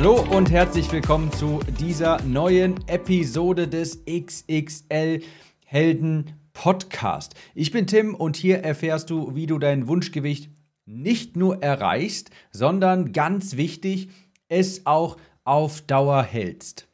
Hallo und herzlich willkommen zu dieser neuen Episode des XXL Helden Podcast. Ich bin Tim und hier erfährst du, wie du dein Wunschgewicht nicht nur erreichst, sondern ganz wichtig, es auch auf Dauer hältst.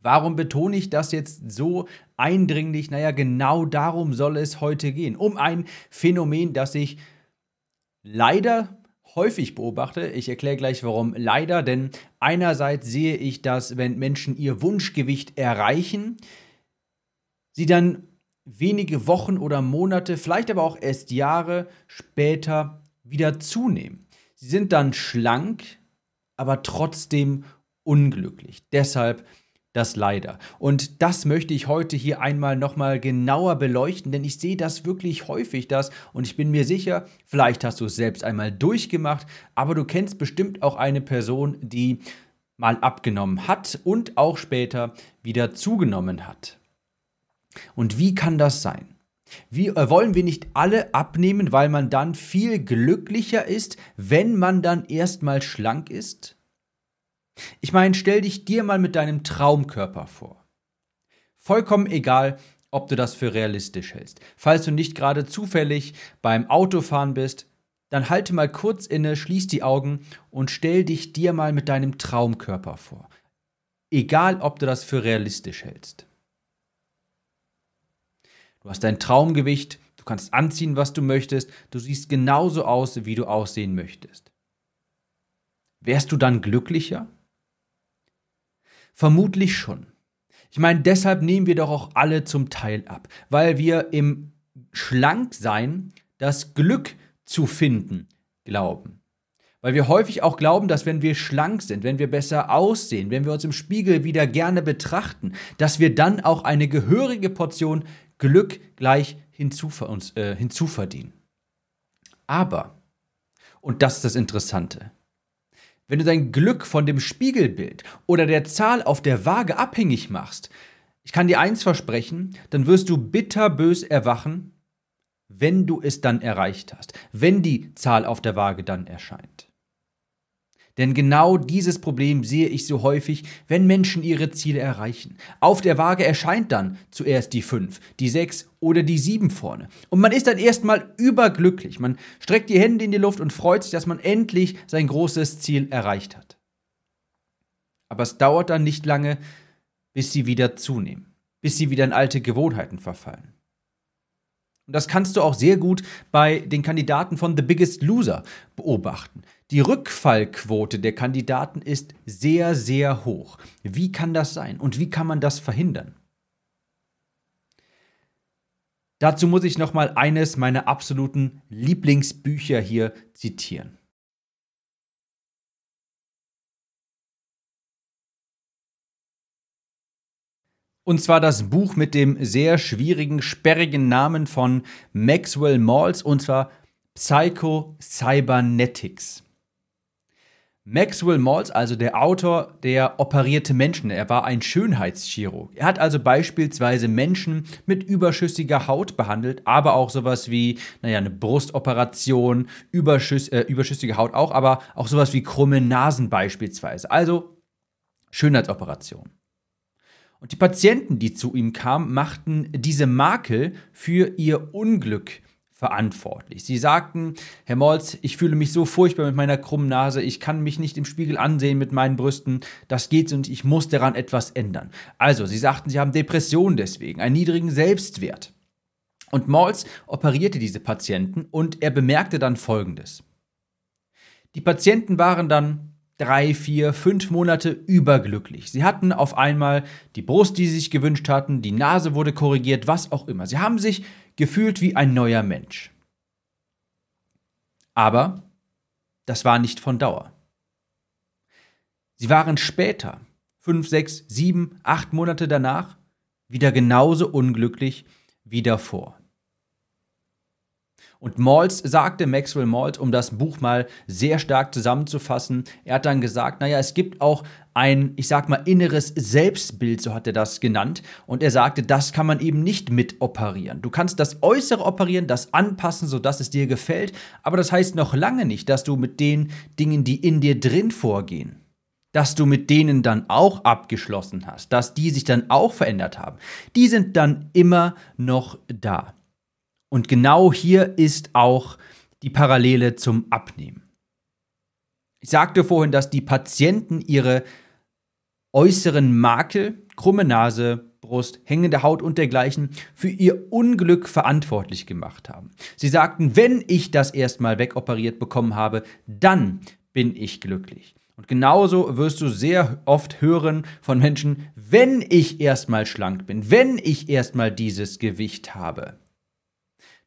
Warum betone ich das jetzt so eindringlich? Naja, genau darum soll es heute gehen. Um ein Phänomen, das ich leider häufig beobachte. Ich erkläre gleich warum. Leider, denn einerseits sehe ich, dass wenn Menschen ihr Wunschgewicht erreichen, sie dann wenige Wochen oder Monate, vielleicht aber auch erst Jahre später wieder zunehmen. Sie sind dann schlank, aber trotzdem unglücklich. Deshalb das leider. Und das möchte ich heute hier einmal nochmal genauer beleuchten, denn ich sehe das wirklich häufig, das, und ich bin mir sicher, vielleicht hast du es selbst einmal durchgemacht, aber du kennst bestimmt auch eine Person, die mal abgenommen hat und auch später wieder zugenommen hat. Und wie kann das sein? Wie, äh, wollen wir nicht alle abnehmen, weil man dann viel glücklicher ist, wenn man dann erstmal schlank ist? Ich meine, stell dich dir mal mit deinem Traumkörper vor. Vollkommen egal, ob du das für realistisch hältst. Falls du nicht gerade zufällig beim Autofahren bist, dann halte mal kurz inne, schließ die Augen und stell dich dir mal mit deinem Traumkörper vor. Egal, ob du das für realistisch hältst. Du hast dein Traumgewicht, du kannst anziehen, was du möchtest, du siehst genauso aus, wie du aussehen möchtest. Wärst du dann glücklicher? Vermutlich schon. Ich meine, deshalb nehmen wir doch auch alle zum Teil ab, weil wir im Schlanksein das Glück zu finden glauben. Weil wir häufig auch glauben, dass wenn wir schlank sind, wenn wir besser aussehen, wenn wir uns im Spiegel wieder gerne betrachten, dass wir dann auch eine gehörige Portion Glück gleich hinzuver uns, äh, hinzuverdienen. Aber, und das ist das Interessante, wenn du dein Glück von dem Spiegelbild oder der Zahl auf der Waage abhängig machst, ich kann dir eins versprechen, dann wirst du bitterbös erwachen, wenn du es dann erreicht hast, wenn die Zahl auf der Waage dann erscheint. Denn genau dieses Problem sehe ich so häufig, wenn Menschen ihre Ziele erreichen. Auf der Waage erscheint dann zuerst die 5, die 6 oder die 7 vorne. Und man ist dann erstmal überglücklich. Man streckt die Hände in die Luft und freut sich, dass man endlich sein großes Ziel erreicht hat. Aber es dauert dann nicht lange, bis sie wieder zunehmen, bis sie wieder in alte Gewohnheiten verfallen. Und das kannst du auch sehr gut bei den Kandidaten von The Biggest Loser beobachten. Die Rückfallquote der Kandidaten ist sehr, sehr hoch. Wie kann das sein und wie kann man das verhindern? Dazu muss ich noch mal eines meiner absoluten Lieblingsbücher hier zitieren. Und zwar das Buch mit dem sehr schwierigen, sperrigen Namen von Maxwell Maltz, und zwar Psycho Cybernetics. Maxwell Maltz, also der Autor, der operierte Menschen. Er war ein Schönheitschirurg. Er hat also beispielsweise Menschen mit überschüssiger Haut behandelt, aber auch sowas wie, naja, eine Brustoperation, überschüss, äh, überschüssige Haut auch, aber auch sowas wie krumme Nasen beispielsweise. Also Schönheitsoperation. Und die Patienten, die zu ihm kamen, machten diese Makel für ihr Unglück verantwortlich. Sie sagten, Herr Molz, ich fühle mich so furchtbar mit meiner krummen Nase, ich kann mich nicht im Spiegel ansehen mit meinen Brüsten, das geht und ich muss daran etwas ändern. Also, Sie sagten, Sie haben Depressionen deswegen, einen niedrigen Selbstwert. Und Molz operierte diese Patienten und er bemerkte dann Folgendes. Die Patienten waren dann drei, vier, fünf Monate überglücklich. Sie hatten auf einmal die Brust, die sie sich gewünscht hatten, die Nase wurde korrigiert, was auch immer. Sie haben sich gefühlt wie ein neuer Mensch. Aber das war nicht von Dauer. Sie waren später, fünf, sechs, sieben, acht Monate danach, wieder genauso unglücklich wie davor. Und Maltz sagte, Maxwell Maltz, um das Buch mal sehr stark zusammenzufassen, er hat dann gesagt, naja, es gibt auch ein, ich sag mal, inneres Selbstbild, so hat er das genannt. Und er sagte, das kann man eben nicht mit operieren. Du kannst das Äußere operieren, das anpassen, sodass es dir gefällt, aber das heißt noch lange nicht, dass du mit den Dingen, die in dir drin vorgehen, dass du mit denen dann auch abgeschlossen hast, dass die sich dann auch verändert haben. Die sind dann immer noch da. Und genau hier ist auch die Parallele zum Abnehmen. Ich sagte vorhin, dass die Patienten ihre äußeren Makel, krumme Nase, Brust, hängende Haut und dergleichen für ihr Unglück verantwortlich gemacht haben. Sie sagten, wenn ich das erstmal wegoperiert bekommen habe, dann bin ich glücklich. Und genauso wirst du sehr oft hören von Menschen, wenn ich erstmal schlank bin, wenn ich erstmal dieses Gewicht habe,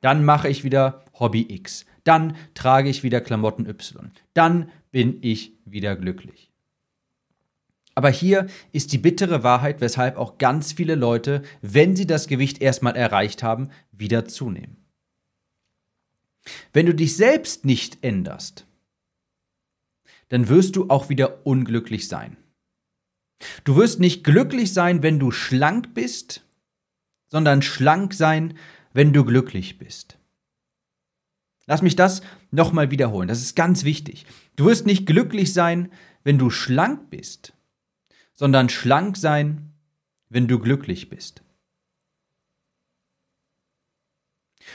dann mache ich wieder Hobby X. Dann trage ich wieder Klamotten Y. Dann bin ich wieder glücklich. Aber hier ist die bittere Wahrheit, weshalb auch ganz viele Leute, wenn sie das Gewicht erstmal erreicht haben, wieder zunehmen. Wenn du dich selbst nicht änderst, dann wirst du auch wieder unglücklich sein. Du wirst nicht glücklich sein, wenn du schlank bist, sondern schlank sein, wenn du glücklich bist. Lass mich das nochmal wiederholen, das ist ganz wichtig. Du wirst nicht glücklich sein, wenn du schlank bist, sondern schlank sein, wenn du glücklich bist.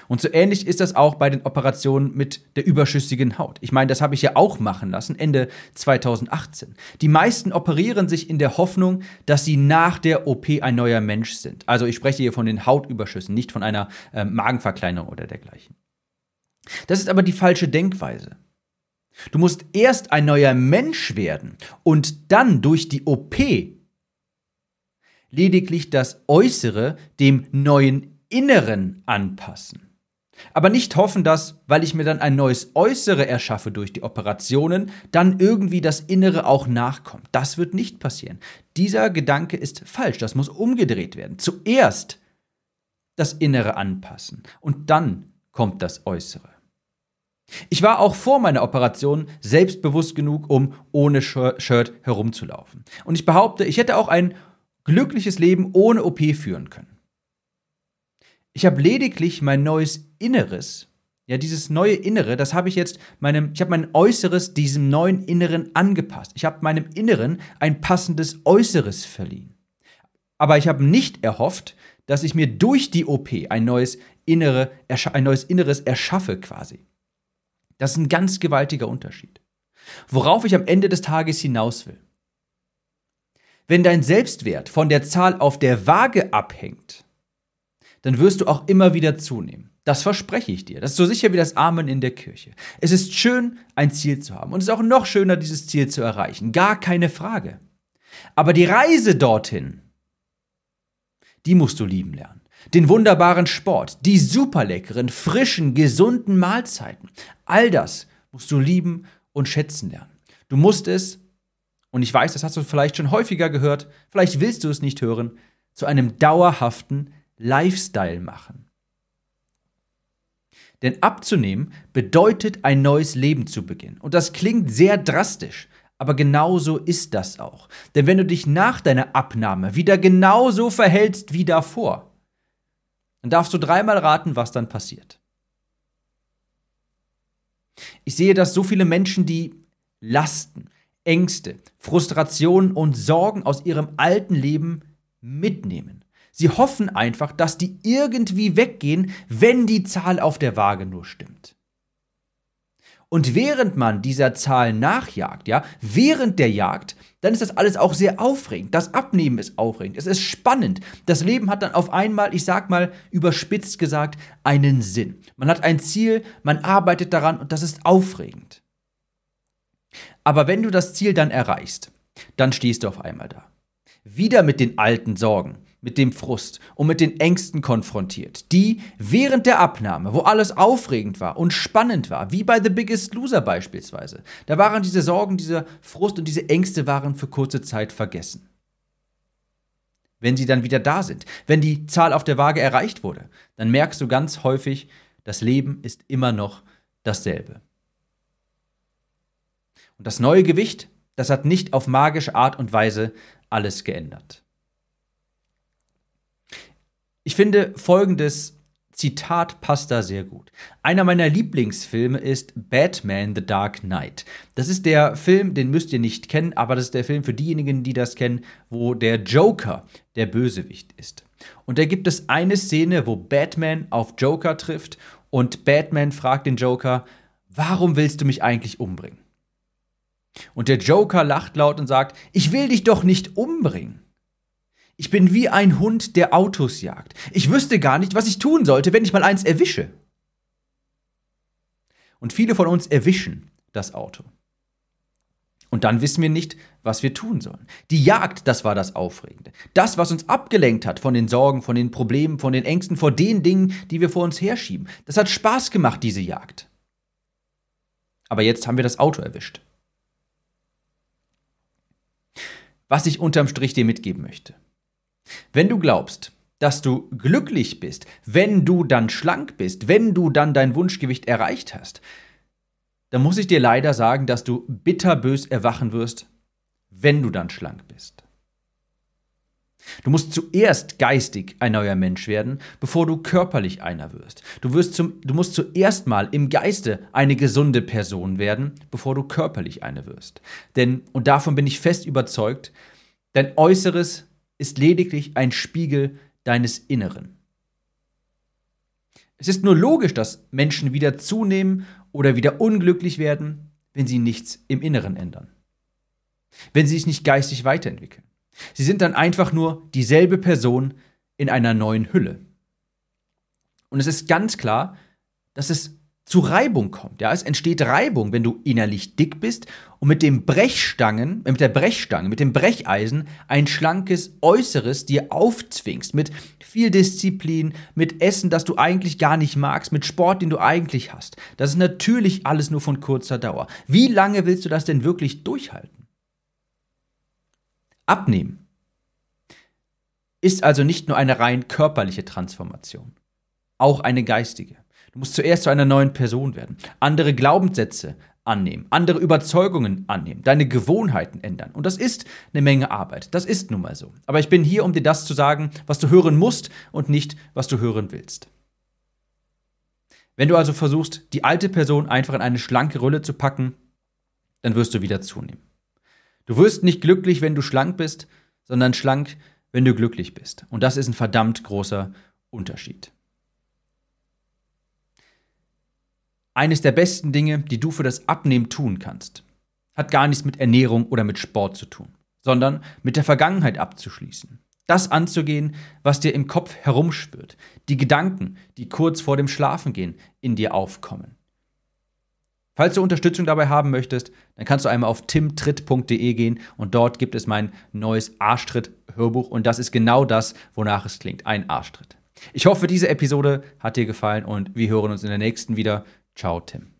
Und so ähnlich ist das auch bei den Operationen mit der überschüssigen Haut. Ich meine, das habe ich ja auch machen lassen, Ende 2018. Die meisten operieren sich in der Hoffnung, dass sie nach der OP ein neuer Mensch sind. Also ich spreche hier von den Hautüberschüssen, nicht von einer äh, Magenverkleinerung oder dergleichen. Das ist aber die falsche Denkweise. Du musst erst ein neuer Mensch werden und dann durch die OP lediglich das Äußere dem neuen Inneren anpassen. Aber nicht hoffen, dass, weil ich mir dann ein neues Äußere erschaffe durch die Operationen, dann irgendwie das Innere auch nachkommt. Das wird nicht passieren. Dieser Gedanke ist falsch, das muss umgedreht werden. Zuerst das Innere anpassen und dann kommt das Äußere. Ich war auch vor meiner Operation selbstbewusst genug, um ohne Shirt herumzulaufen. Und ich behaupte, ich hätte auch ein glückliches Leben ohne OP führen können. Ich habe lediglich mein neues Inneres, ja, dieses neue Innere, das habe ich jetzt meinem, ich habe mein Äußeres diesem neuen Inneren angepasst. Ich habe meinem Inneren ein passendes Äußeres verliehen. Aber ich habe nicht erhofft, dass ich mir durch die OP ein neues, Innere, ein neues Inneres erschaffe quasi. Das ist ein ganz gewaltiger Unterschied. Worauf ich am Ende des Tages hinaus will. Wenn dein Selbstwert von der Zahl auf der Waage abhängt, dann wirst du auch immer wieder zunehmen. Das verspreche ich dir. Das ist so sicher wie das Amen in der Kirche. Es ist schön, ein Ziel zu haben. Und es ist auch noch schöner, dieses Ziel zu erreichen. Gar keine Frage. Aber die Reise dorthin, die musst du lieben lernen. Den wunderbaren Sport, die superleckeren, frischen, gesunden Mahlzeiten. All das musst du lieben und schätzen lernen. Du musst es, und ich weiß, das hast du vielleicht schon häufiger gehört, vielleicht willst du es nicht hören, zu einem dauerhaften Lifestyle machen. Denn abzunehmen bedeutet ein neues Leben zu beginnen. Und das klingt sehr drastisch, aber genauso ist das auch. Denn wenn du dich nach deiner Abnahme wieder genauso verhältst wie davor, dann darfst du dreimal raten, was dann passiert. Ich sehe, dass so viele Menschen, die Lasten, Ängste, Frustrationen und Sorgen aus ihrem alten Leben mitnehmen Sie hoffen einfach, dass die irgendwie weggehen, wenn die Zahl auf der Waage nur stimmt. Und während man dieser Zahl nachjagt, ja, während der Jagd, dann ist das alles auch sehr aufregend. Das Abnehmen ist aufregend. Es ist spannend. Das Leben hat dann auf einmal, ich sag mal überspitzt gesagt, einen Sinn. Man hat ein Ziel, man arbeitet daran und das ist aufregend. Aber wenn du das Ziel dann erreichst, dann stehst du auf einmal da. Wieder mit den alten Sorgen, mit dem Frust und mit den Ängsten konfrontiert, die während der Abnahme, wo alles aufregend war und spannend war, wie bei The Biggest Loser beispielsweise, da waren diese Sorgen, dieser Frust und diese Ängste waren für kurze Zeit vergessen. Wenn sie dann wieder da sind, wenn die Zahl auf der Waage erreicht wurde, dann merkst du ganz häufig, das Leben ist immer noch dasselbe. Und das neue Gewicht, das hat nicht auf magische Art und Weise alles geändert. Ich finde folgendes Zitat passt da sehr gut. Einer meiner Lieblingsfilme ist Batman The Dark Knight. Das ist der Film, den müsst ihr nicht kennen, aber das ist der Film für diejenigen, die das kennen, wo der Joker der Bösewicht ist. Und da gibt es eine Szene, wo Batman auf Joker trifft und Batman fragt den Joker, warum willst du mich eigentlich umbringen? Und der Joker lacht laut und sagt, ich will dich doch nicht umbringen. Ich bin wie ein Hund, der Autos jagt. Ich wüsste gar nicht, was ich tun sollte, wenn ich mal eins erwische. Und viele von uns erwischen das Auto. Und dann wissen wir nicht, was wir tun sollen. Die Jagd, das war das Aufregende. Das, was uns abgelenkt hat von den Sorgen, von den Problemen, von den Ängsten, vor den Dingen, die wir vor uns herschieben. Das hat Spaß gemacht, diese Jagd. Aber jetzt haben wir das Auto erwischt. Was ich unterm Strich dir mitgeben möchte. Wenn du glaubst, dass du glücklich bist, wenn du dann schlank bist, wenn du dann dein Wunschgewicht erreicht hast, dann muss ich dir leider sagen, dass du bitterbös erwachen wirst, wenn du dann schlank bist. Du musst zuerst geistig ein neuer Mensch werden, bevor du körperlich einer wirst. Du, wirst zum, du musst zuerst mal im Geiste eine gesunde Person werden, bevor du körperlich eine wirst. Denn, und davon bin ich fest überzeugt, dein Äußeres ist lediglich ein Spiegel deines Inneren. Es ist nur logisch, dass Menschen wieder zunehmen oder wieder unglücklich werden, wenn sie nichts im Inneren ändern. Wenn sie sich nicht geistig weiterentwickeln. Sie sind dann einfach nur dieselbe Person in einer neuen Hülle. Und es ist ganz klar, dass es zu Reibung kommt. Ja, es entsteht Reibung, wenn du innerlich dick bist und mit dem Brechstangen, äh, mit der Brechstange, mit dem Brecheisen ein schlankes Äußeres dir aufzwingst, mit viel Disziplin, mit Essen, das du eigentlich gar nicht magst, mit Sport, den du eigentlich hast. Das ist natürlich alles nur von kurzer Dauer. Wie lange willst du das denn wirklich durchhalten? Abnehmen ist also nicht nur eine rein körperliche Transformation, auch eine geistige. Du musst zuerst zu einer neuen Person werden, andere Glaubenssätze annehmen, andere Überzeugungen annehmen, deine Gewohnheiten ändern. Und das ist eine Menge Arbeit. Das ist nun mal so. Aber ich bin hier, um dir das zu sagen, was du hören musst und nicht, was du hören willst. Wenn du also versuchst, die alte Person einfach in eine schlanke Rolle zu packen, dann wirst du wieder zunehmen. Du wirst nicht glücklich, wenn du schlank bist, sondern schlank, wenn du glücklich bist. Und das ist ein verdammt großer Unterschied. Eines der besten Dinge, die du für das Abnehmen tun kannst, hat gar nichts mit Ernährung oder mit Sport zu tun, sondern mit der Vergangenheit abzuschließen. Das anzugehen, was dir im Kopf herumschwirrt, die Gedanken, die kurz vor dem Schlafengehen in dir aufkommen. Falls du Unterstützung dabei haben möchtest, dann kannst du einmal auf timtritt.de gehen und dort gibt es mein neues Arschtritt-Hörbuch und das ist genau das, wonach es klingt, ein Arschtritt. Ich hoffe, diese Episode hat dir gefallen und wir hören uns in der nächsten wieder. Ciao, Tim.